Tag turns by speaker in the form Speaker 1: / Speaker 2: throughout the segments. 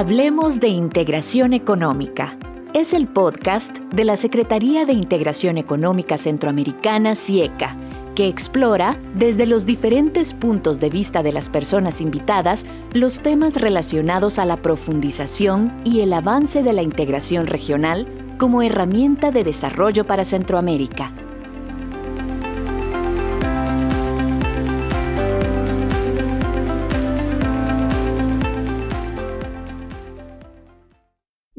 Speaker 1: Hablemos de Integración Económica. Es el podcast de la Secretaría de Integración Económica Centroamericana, CIECA, que explora, desde los diferentes puntos de vista de las personas invitadas, los temas relacionados a la profundización y el avance de la integración regional como herramienta de desarrollo para Centroamérica.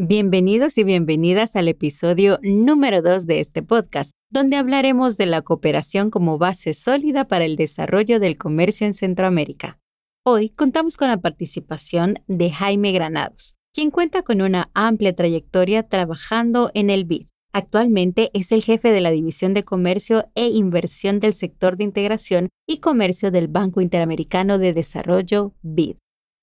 Speaker 2: Bienvenidos y bienvenidas al episodio número 2 de este podcast, donde hablaremos de la cooperación como base sólida para el desarrollo del comercio en Centroamérica. Hoy contamos con la participación de Jaime Granados, quien cuenta con una amplia trayectoria trabajando en el BID. Actualmente es el jefe de la División de Comercio e Inversión del sector de integración y comercio del Banco Interamericano de Desarrollo BID.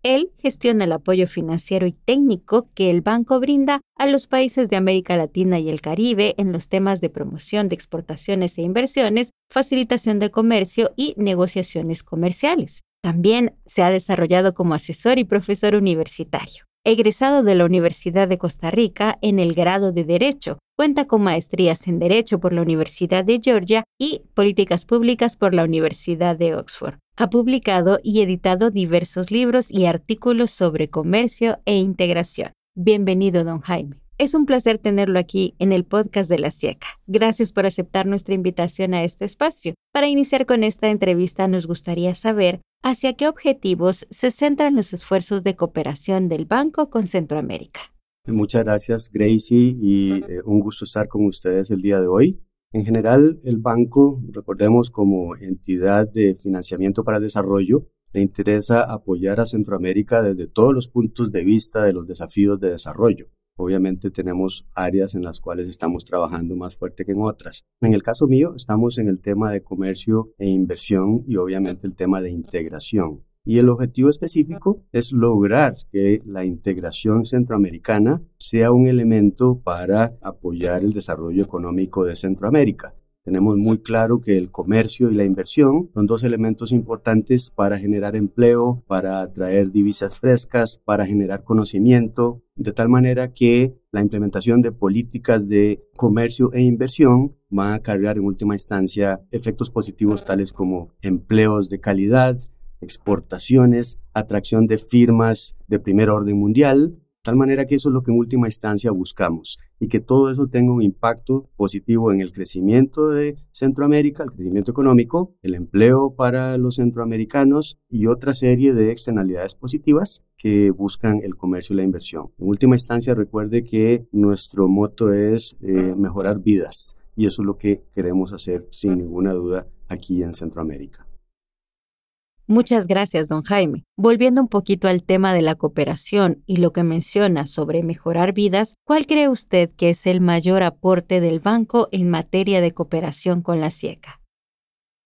Speaker 2: Él gestiona el apoyo financiero y técnico que el banco brinda a los países de América Latina y el Caribe en los temas de promoción de exportaciones e inversiones, facilitación de comercio y negociaciones comerciales. También se ha desarrollado como asesor y profesor universitario. Egresado de la Universidad de Costa Rica en el grado de Derecho, cuenta con maestrías en Derecho por la Universidad de Georgia y Políticas Públicas por la Universidad de Oxford. Ha publicado y editado diversos libros y artículos sobre comercio e integración. Bienvenido, don Jaime. Es un placer tenerlo aquí en el podcast de la SIECA. Gracias por aceptar nuestra invitación a este espacio. Para iniciar con esta entrevista nos gustaría saber hacia qué objetivos se centran los esfuerzos de cooperación del banco con Centroamérica.
Speaker 3: Muchas gracias, Gracie, y eh, un gusto estar con ustedes el día de hoy. En general, el banco, recordemos como entidad de financiamiento para desarrollo, le interesa apoyar a Centroamérica desde todos los puntos de vista de los desafíos de desarrollo. Obviamente tenemos áreas en las cuales estamos trabajando más fuerte que en otras. En el caso mío, estamos en el tema de comercio e inversión y obviamente el tema de integración. Y el objetivo específico es lograr que la integración centroamericana sea un elemento para apoyar el desarrollo económico de Centroamérica. Tenemos muy claro que el comercio y la inversión son dos elementos importantes para generar empleo, para atraer divisas frescas, para generar conocimiento, de tal manera que la implementación de políticas de comercio e inversión va a acarrear en última instancia efectos positivos tales como empleos de calidad, exportaciones, atracción de firmas de primer orden mundial, tal manera que eso es lo que en última instancia buscamos y que todo eso tenga un impacto positivo en el crecimiento de Centroamérica, el crecimiento económico, el empleo para los centroamericanos y otra serie de externalidades positivas que buscan el comercio y la inversión. En última instancia, recuerde que nuestro moto es eh, mejorar vidas y eso es lo que queremos hacer sin ninguna duda aquí en Centroamérica.
Speaker 2: Muchas gracias, don Jaime. Volviendo un poquito al tema de la cooperación y lo que menciona sobre mejorar vidas, ¿cuál cree usted que es el mayor aporte del banco en materia de cooperación con la CIECA?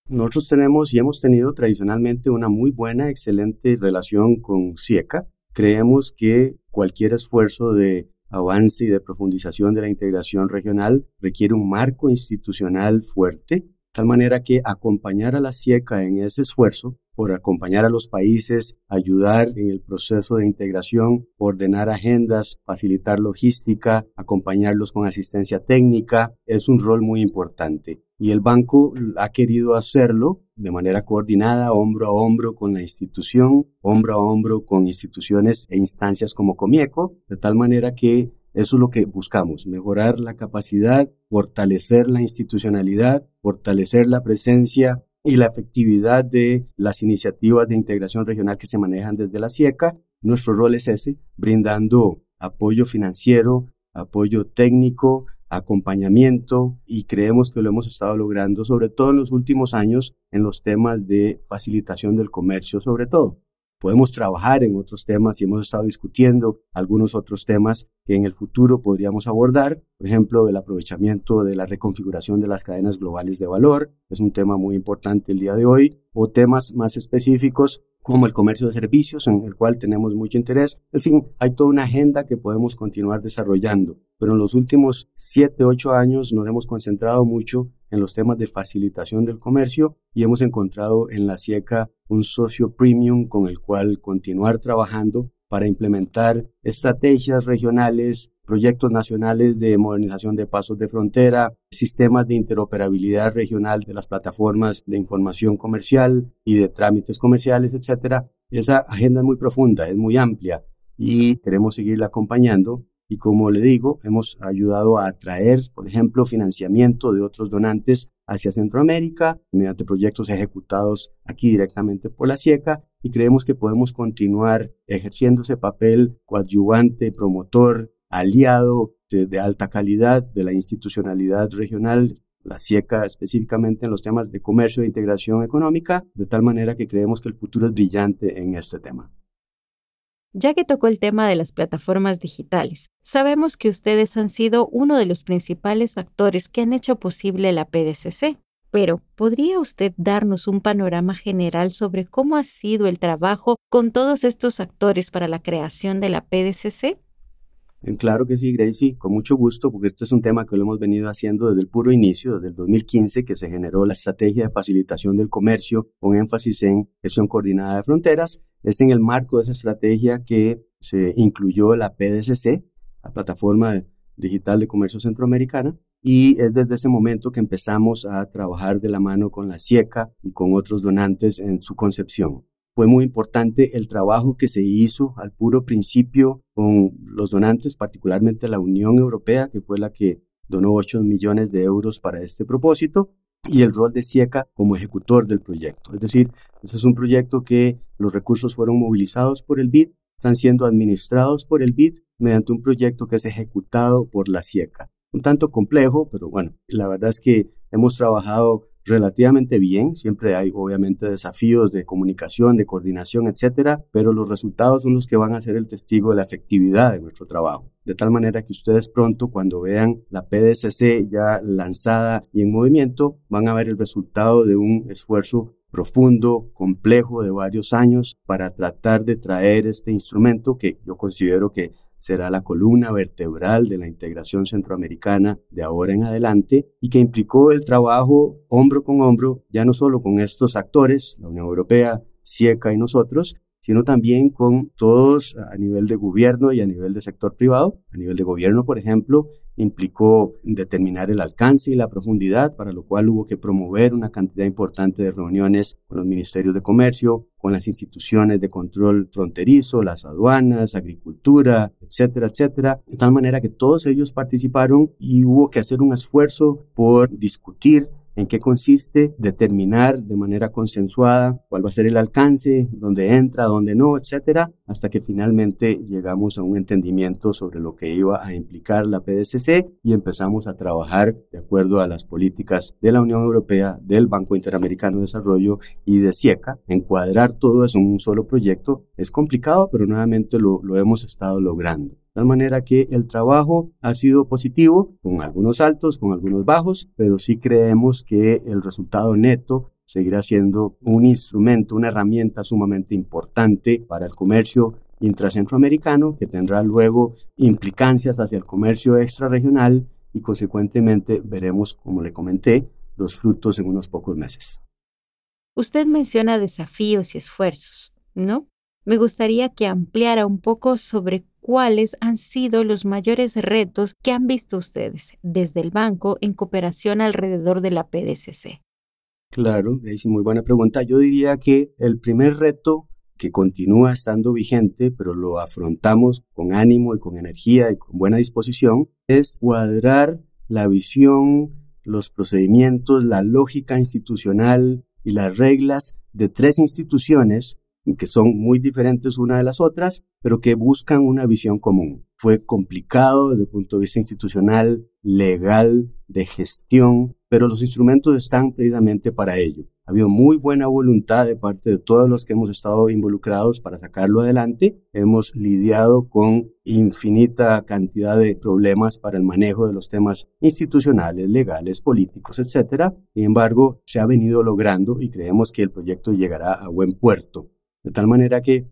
Speaker 3: Nosotros tenemos y hemos tenido tradicionalmente una muy buena, excelente relación con CIECA. Creemos que cualquier esfuerzo de avance y de profundización de la integración regional requiere un marco institucional fuerte, tal manera que acompañar a la CIECA en ese esfuerzo por acompañar a los países, ayudar en el proceso de integración, ordenar agendas, facilitar logística, acompañarlos con asistencia técnica, es un rol muy importante. Y el banco ha querido hacerlo de manera coordinada, hombro a hombro con la institución, hombro a hombro con instituciones e instancias como Comieco, de tal manera que eso es lo que buscamos, mejorar la capacidad, fortalecer la institucionalidad, fortalecer la presencia y la efectividad de las iniciativas de integración regional que se manejan desde la CIECA. Nuestro rol es ese, brindando apoyo financiero, apoyo técnico, acompañamiento y creemos que lo hemos estado logrando, sobre todo en los últimos años, en los temas de facilitación del comercio, sobre todo. Podemos trabajar en otros temas y hemos estado discutiendo algunos otros temas que en el futuro podríamos abordar, por ejemplo, el aprovechamiento de la reconfiguración de las cadenas globales de valor, es un tema muy importante el día de hoy, o temas más específicos como el comercio de servicios, en el cual tenemos mucho interés. En fin, hay toda una agenda que podemos continuar desarrollando, pero en los últimos siete, ocho años nos hemos concentrado mucho en los temas de facilitación del comercio y hemos encontrado en la CIECA un socio premium con el cual continuar trabajando para implementar estrategias regionales, proyectos nacionales de modernización de pasos de frontera, sistemas de interoperabilidad regional de las plataformas de información comercial y de trámites comerciales, etc. Esa agenda es muy profunda, es muy amplia y queremos seguirla acompañando y como le digo, hemos ayudado a atraer, por ejemplo, financiamiento de otros donantes hacia Centroamérica mediante proyectos ejecutados aquí directamente por la SIECA y creemos que podemos continuar ejerciendo ese papel coadyuvante, promotor, aliado de, de alta calidad de la institucionalidad regional la SIECA específicamente en los temas de comercio e integración económica, de tal manera que creemos que el futuro es brillante en este tema.
Speaker 2: Ya que tocó el tema de las plataformas digitales, sabemos que ustedes han sido uno de los principales actores que han hecho posible la PDCC. Pero, ¿podría usted darnos un panorama general sobre cómo ha sido el trabajo con todos estos actores para la creación de la PDCC?
Speaker 3: Claro que sí, Gracie, con mucho gusto, porque este es un tema que lo hemos venido haciendo desde el puro inicio, desde el 2015, que se generó la estrategia de facilitación del comercio con énfasis en gestión coordinada de fronteras es en el marco de esa estrategia que se incluyó la PDCC, la Plataforma Digital de Comercio Centroamericana, y es desde ese momento que empezamos a trabajar de la mano con la CIECA y con otros donantes en su concepción. Fue muy importante el trabajo que se hizo al puro principio con los donantes, particularmente la Unión Europea, que fue la que donó 8 millones de euros para este propósito, y el rol de SIECA como ejecutor del proyecto. Es decir, ese es un proyecto que los recursos fueron movilizados por el BID, están siendo administrados por el BID mediante un proyecto que es ejecutado por la SIECA. Un tanto complejo, pero bueno, la verdad es que hemos trabajado relativamente bien. Siempre hay obviamente desafíos de comunicación, de coordinación, etcétera, pero los resultados son los que van a ser el testigo de la efectividad de nuestro trabajo. De tal manera que ustedes pronto, cuando vean la PDCC ya lanzada y en movimiento, van a ver el resultado de un esfuerzo profundo, complejo de varios años para tratar de traer este instrumento que yo considero que será la columna vertebral de la integración centroamericana de ahora en adelante y que implicó el trabajo hombro con hombro, ya no solo con estos actores, la Unión Europea, CIECA y nosotros, sino también con todos a nivel de gobierno y a nivel de sector privado. A nivel de gobierno, por ejemplo, implicó determinar el alcance y la profundidad, para lo cual hubo que promover una cantidad importante de reuniones con los ministerios de comercio, con las instituciones de control fronterizo, las aduanas, agricultura, etcétera, etcétera, de tal manera que todos ellos participaron y hubo que hacer un esfuerzo por discutir en qué consiste, determinar de manera consensuada cuál va a ser el alcance, dónde entra, dónde no, etcétera, hasta que finalmente llegamos a un entendimiento sobre lo que iba a implicar la PDCC y empezamos a trabajar de acuerdo a las políticas de la Unión Europea, del Banco Interamericano de Desarrollo y de CIECA. Encuadrar todo eso en un solo proyecto es complicado, pero nuevamente lo, lo hemos estado logrando. Tal manera que el trabajo ha sido positivo, con algunos altos, con algunos bajos, pero sí creemos que el resultado neto seguirá siendo un instrumento, una herramienta sumamente importante para el comercio intracentroamericano que tendrá luego implicancias hacia el comercio extrarregional y consecuentemente veremos, como le comenté, los frutos en unos pocos meses.
Speaker 2: Usted menciona desafíos y esfuerzos, ¿no? Me gustaría que ampliara un poco sobre cuáles han sido los mayores retos que han visto ustedes desde el banco en cooperación alrededor de la PDCC.
Speaker 3: Claro, es muy buena pregunta. Yo diría que el primer reto que continúa estando vigente, pero lo afrontamos con ánimo y con energía y con buena disposición, es cuadrar la visión, los procedimientos, la lógica institucional y las reglas de tres instituciones que son muy diferentes una de las otras, pero que buscan una visión común. Fue complicado desde el punto de vista institucional, legal, de gestión, pero los instrumentos están precisamente para ello. Ha habido muy buena voluntad de parte de todos los que hemos estado involucrados para sacarlo adelante. Hemos lidiado con infinita cantidad de problemas para el manejo de los temas institucionales, legales, políticos, etc. Sin embargo, se ha venido logrando y creemos que el proyecto llegará a buen puerto. De tal manera que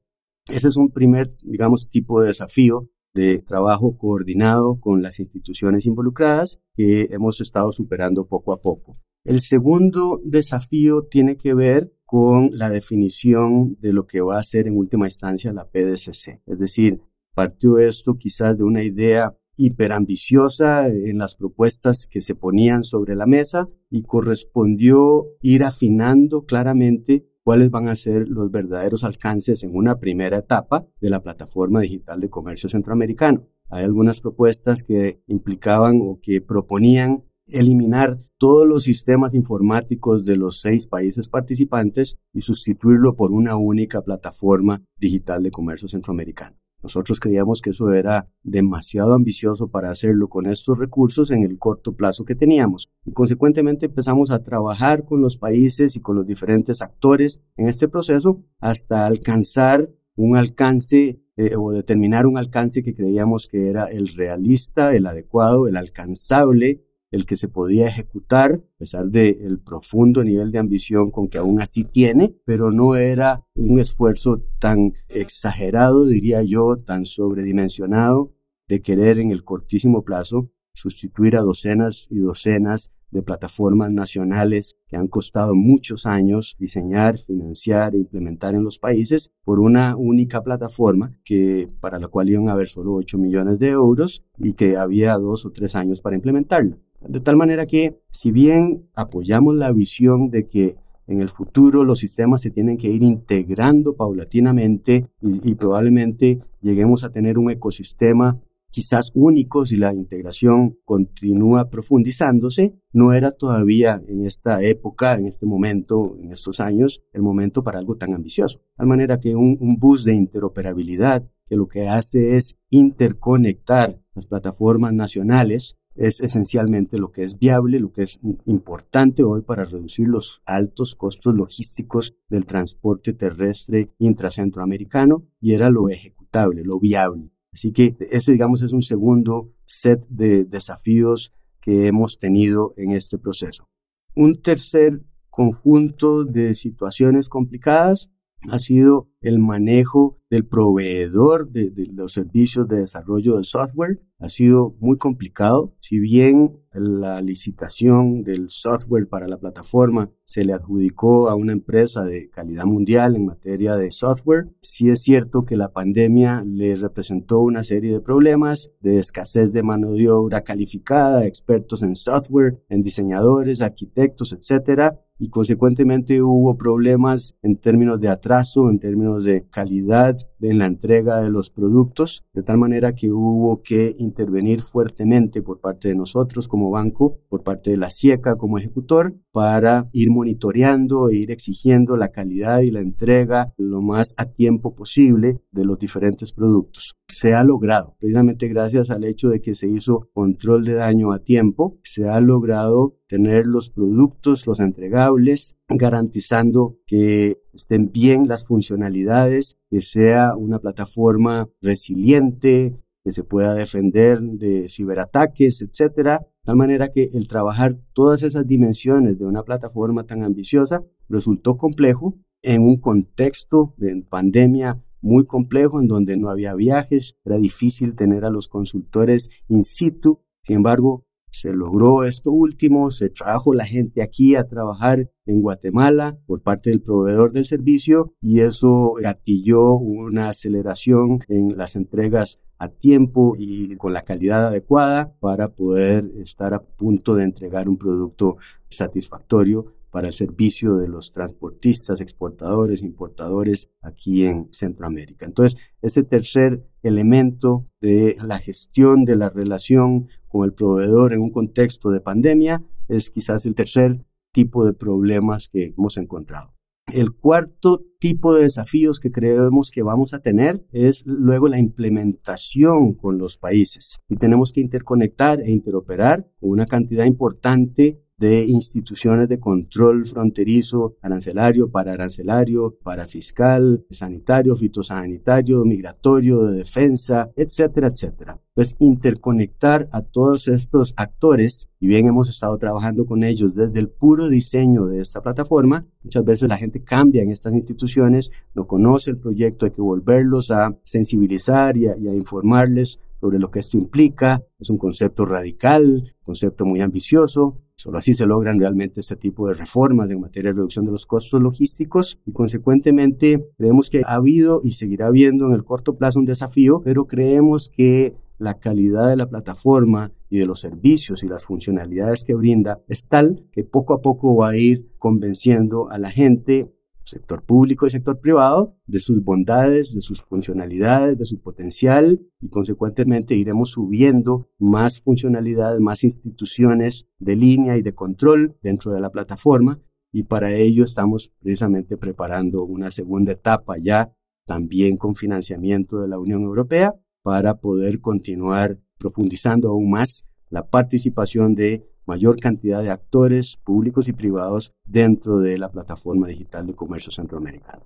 Speaker 3: ese es un primer, digamos, tipo de desafío de trabajo coordinado con las instituciones involucradas que hemos estado superando poco a poco. El segundo desafío tiene que ver con la definición de lo que va a ser en última instancia la PDCC. Es decir, partió esto quizás de una idea hiperambiciosa en las propuestas que se ponían sobre la mesa y correspondió ir afinando claramente cuáles van a ser los verdaderos alcances en una primera etapa de la plataforma digital de comercio centroamericano. Hay algunas propuestas que implicaban o que proponían eliminar todos los sistemas informáticos de los seis países participantes y sustituirlo por una única plataforma digital de comercio centroamericano. Nosotros creíamos que eso era demasiado ambicioso para hacerlo con estos recursos en el corto plazo que teníamos. Y consecuentemente empezamos a trabajar con los países y con los diferentes actores en este proceso hasta alcanzar un alcance eh, o determinar un alcance que creíamos que era el realista, el adecuado, el alcanzable el que se podía ejecutar, a pesar del profundo nivel de ambición con que aún así tiene, pero no era un esfuerzo tan exagerado, diría yo, tan sobredimensionado de querer en el cortísimo plazo sustituir a docenas y docenas de plataformas nacionales que han costado muchos años diseñar, financiar e implementar en los países por una única plataforma que para la cual iban a haber solo 8 millones de euros y que había dos o tres años para implementarla. De tal manera que, si bien apoyamos la visión de que en el futuro los sistemas se tienen que ir integrando paulatinamente y, probablemente lleguemos a tener un ecosistema quizás único si la integración continúa profundizándose, no era todavía en esta época, en este momento, en estos años, el momento para algo tan ambicioso. De tal manera que un, bus de interoperabilidad que lo que hace es interconectar las plataformas nacionales es esencialmente lo que es viable, lo que es importante hoy para reducir los altos costos logísticos del transporte terrestre intracentroamericano y era lo ejecutable, lo viable. Así que ese, digamos, es un segundo set de desafíos que hemos tenido en este proceso. Un tercer conjunto de situaciones complicadas ha sido el manejo del proveedor de, los servicios de desarrollo de software. Ha sido muy complicado. Si bien la licitación del software para la plataforma se le adjudicó a una empresa de calidad mundial en materia de software, sí es cierto que la pandemia le representó una serie de problemas de escasez de mano de obra calificada, expertos en software, en diseñadores, arquitectos, etcétera, y consecuentemente hubo problemas en términos de atraso, en términos de calidad en la entrega de los productos, de tal manera que hubo que intervenir fuertemente por parte de nosotros como banco, por parte de la CIECA como ejecutor, para ir monitoreando e ir exigiendo la calidad y la entrega lo más a tiempo posible de los diferentes productos. Se ha logrado, precisamente gracias al hecho de que se hizo control de daño a tiempo, se ha logrado tener los productos, los entregables, garantizando que estén bien las funcionalidades, que sea una plataforma resiliente, que se pueda defender de ciberataques, etcétera, de tal manera que el trabajar todas esas dimensiones de una plataforma tan ambiciosa resultó complejo en un contexto de pandemia muy complejo en donde no había viajes, era difícil tener a los consultores in situ. Sin embargo, se logró esto último, se trajo la gente aquí a trabajar en Guatemala por parte del proveedor del servicio y eso gatilló una aceleración en las entregas a tiempo y con la calidad adecuada para poder estar a punto de entregar un producto satisfactorio para el servicio de los transportistas, exportadores, importadores aquí en Centroamérica. Entonces, ese tercer elemento de la gestión de la relación con el proveedor en un contexto de pandemia es quizás el tercer tipo de problemas que hemos encontrado. El cuarto tipo de desafíos que creemos que vamos a tener es luego la implementación con los países. Y tenemos que interconectar e interoperar con una cantidad importante de instituciones de control fronterizo, arancelario, para arancelario, para fiscal, sanitario, fitosanitario, migratorio, de defensa, etcétera, etcétera. Pues interconectar a todos estos actores, y bien hemos estado trabajando con ellos desde el puro diseño de esta plataforma, muchas veces la gente cambia en estas instituciones, no conoce el proyecto, hay que volverlos a sensibilizar y a, y a informarles sobre lo que esto implica. Es un concepto radical, concepto muy ambicioso, Solo así se logran realmente este tipo de reformas en materia de reducción de los costos logísticos y consecuentemente creemos que ha habido y seguirá habiendo en el corto plazo un desafío, pero creemos que la calidad de la plataforma y de los servicios y las funcionalidades que brinda es tal que poco a poco va a ir convenciendo a la gente sector público y sector privado, de sus bondades, de sus funcionalidades, de su potencial y consecuentemente iremos subiendo más funcionalidades, más instituciones de línea y de control dentro de la plataforma. Y para ello estamos precisamente preparando una segunda etapa ya también con financiamiento de la Unión Europea para poder continuar profundizando aún más la participación de mayor cantidad de actores públicos y privados dentro de la plataforma digital de comercio centroamericano.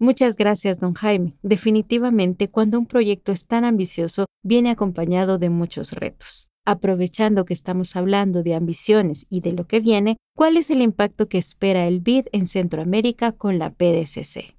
Speaker 2: Muchas gracias, don Jaime. Definitivamente, cuando un proyecto es tan ambicioso, viene acompañado de muchos retos. Aprovechando que estamos hablando de ambiciones y de lo que viene, ¿cuál es el impacto que espera el BID en Centroamérica con la PDCC?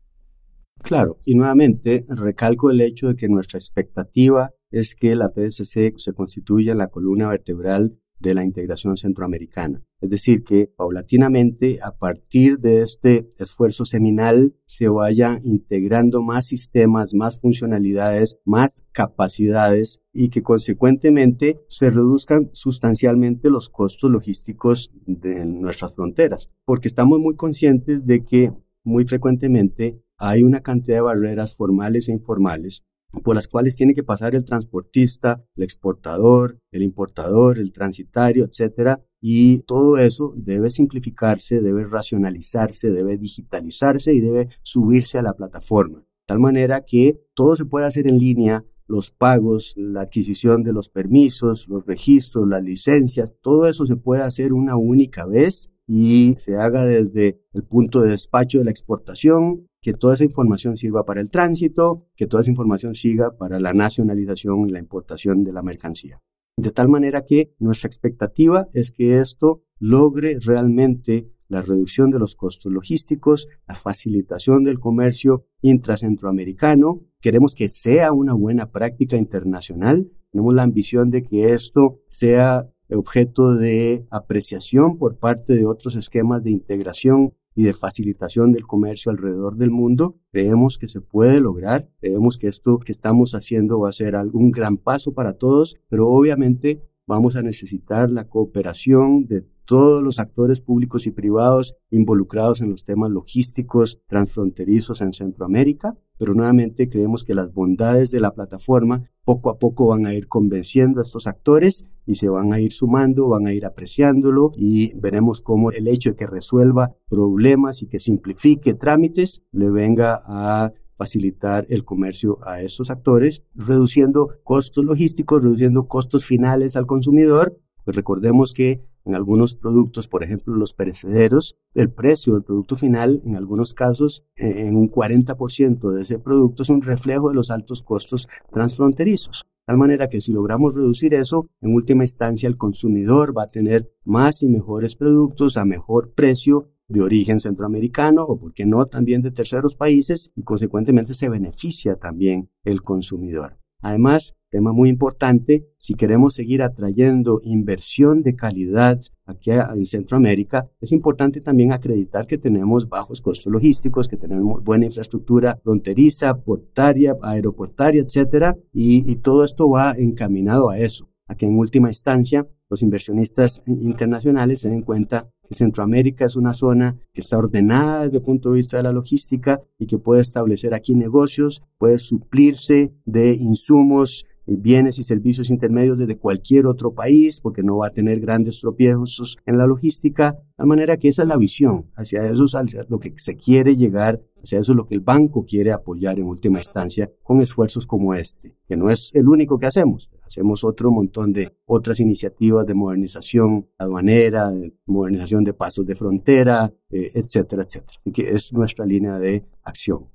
Speaker 3: Claro, y nuevamente recalco el hecho de que nuestra expectativa es que la PDCC se constituya en la columna vertebral de la integración centroamericana. Es decir, que paulatinamente, a partir de este esfuerzo seminal, se vaya integrando más sistemas, más funcionalidades, más capacidades y que consecuentemente se reduzcan sustancialmente los costos logísticos de nuestras fronteras. Porque estamos muy conscientes de que muy frecuentemente hay una cantidad de barreras formales e informales por las cuales tiene que pasar el transportista, el exportador, el importador, el transitario, etcétera, y todo eso debe simplificarse, debe racionalizarse, debe digitalizarse y debe subirse a la plataforma, de tal manera que todo se pueda hacer en línea, los pagos, la adquisición de los permisos, los registros, las licencias, todo eso se puede hacer una única vez y se haga desde el punto de despacho de la exportación, que toda esa información sirva para el tránsito, que toda esa información siga para la nacionalización y la importación de la mercancía. De tal manera que nuestra expectativa es que esto logre realmente la reducción de los costos logísticos, la facilitación del comercio intracentroamericano. Queremos que sea una buena práctica internacional. Tenemos la ambición de que esto sea objeto de apreciación por parte de otros esquemas de integración y de facilitación del comercio alrededor del mundo. Creemos que se puede lograr, creemos que esto que estamos haciendo va a ser un gran paso para todos, pero obviamente vamos a necesitar la cooperación de todos los actores públicos y privados involucrados en los temas logísticos transfronterizos en Centroamérica, pero nuevamente creemos que las bondades de la plataforma poco a poco van a ir convenciendo a estos actores y se van a ir sumando, van a ir apreciándolo y veremos cómo el hecho de que resuelva problemas y que simplifique trámites le venga a facilitar el comercio a estos actores, reduciendo costos logísticos, reduciendo costos finales al consumidor. Pues recordemos que en algunos productos, por ejemplo, los perecederos, el precio del producto final, en algunos casos, eh, en un 40% de ese producto es un reflejo de los altos costos transfronterizos. De tal manera que si logramos reducir eso, en última instancia el consumidor va a tener más y mejores productos a mejor precio de origen centroamericano o, por qué no, también de terceros países y consecuentemente se beneficia también el consumidor. Además, tema muy importante, si queremos seguir atrayendo inversión de calidad aquí en Centroamérica, es importante también acreditar que tenemos bajos costos logísticos, que tenemos buena infraestructura fronteriza, portaria, aeroportaria, etcétera, y, y todo esto va encaminado a eso, a que en última instancia los inversionistas internacionales se den cuenta que Centroamérica es una zona que está ordenada desde el punto de vista de la logística y que puede establecer aquí negocios, puede suplirse de insumos bienes y servicios intermedios desde cualquier otro país, porque no va a tener grandes tropiezos en la logística, de manera que esa es la visión, hacia eso es lo que se quiere llegar, hacia eso es lo que el banco quiere apoyar en última instancia con esfuerzos como este, que no es el único que hacemos, hacemos otro montón de otras iniciativas de modernización aduanera, de modernización de pasos de frontera, eh, etcétera, etcétera, y que es nuestra línea de acción.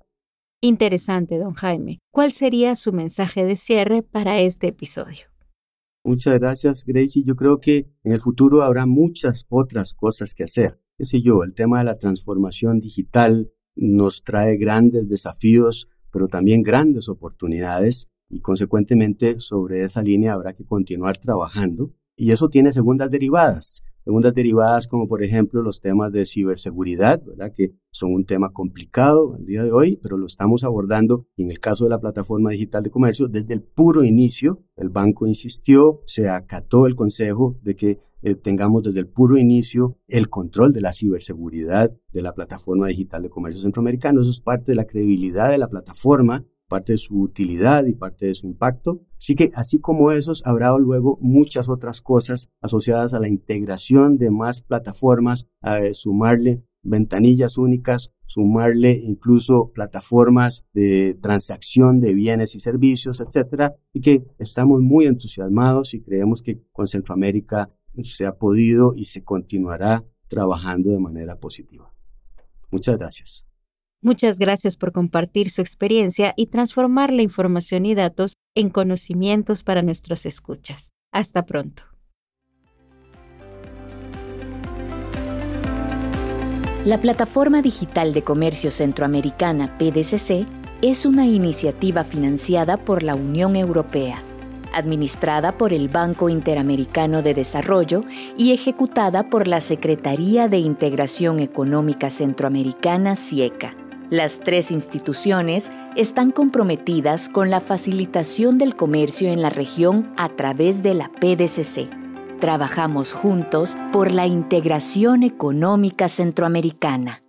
Speaker 2: Interesante, don Jaime. ¿Cuál sería su mensaje de cierre para este episodio?
Speaker 3: Muchas gracias, Gracie. Yo creo que en el futuro habrá muchas otras cosas que hacer. ¿Qué sé yo? El tema de la transformación digital nos trae grandes desafíos, pero también grandes oportunidades y consecuentemente sobre esa línea habrá que continuar trabajando y eso tiene segundas derivadas. Segundas derivadas como por ejemplo los temas de ciberseguridad, que son un tema complicado al día de hoy, pero lo estamos abordando en el caso de la plataforma digital de comercio desde el puro inicio. El banco insistió, se acató el consejo de que eh, tengamos desde el puro inicio el control de la ciberseguridad de la plataforma digital de comercio centroamericano. Eso es parte de la credibilidad de la plataforma parte de su utilidad y parte de su impacto. Así que así como esos, habrá luego muchas otras cosas asociadas a la integración de más plataformas, a sumarle ventanillas únicas, sumarle incluso plataformas de transacción de bienes y servicios, etcétera, y que estamos muy entusiasmados y creemos que con Centroamérica se ha podido y se continuará trabajando de manera positiva. Muchas gracias.
Speaker 2: Muchas gracias por compartir su experiencia y transformar la información y datos en conocimientos para nuestros escuchas. Hasta pronto.
Speaker 1: La Plataforma Digital de Comercio Centroamericana, PDCC, es una iniciativa financiada por la Unión Europea, administrada por el Banco Interamericano de Desarrollo y ejecutada por la Secretaría de Integración Económica Centroamericana, CIECA las tres instituciones están comprometidas con la facilitación del comercio en la región a través de la PDCC. Trabajamos juntos por la integración económica centroamericana.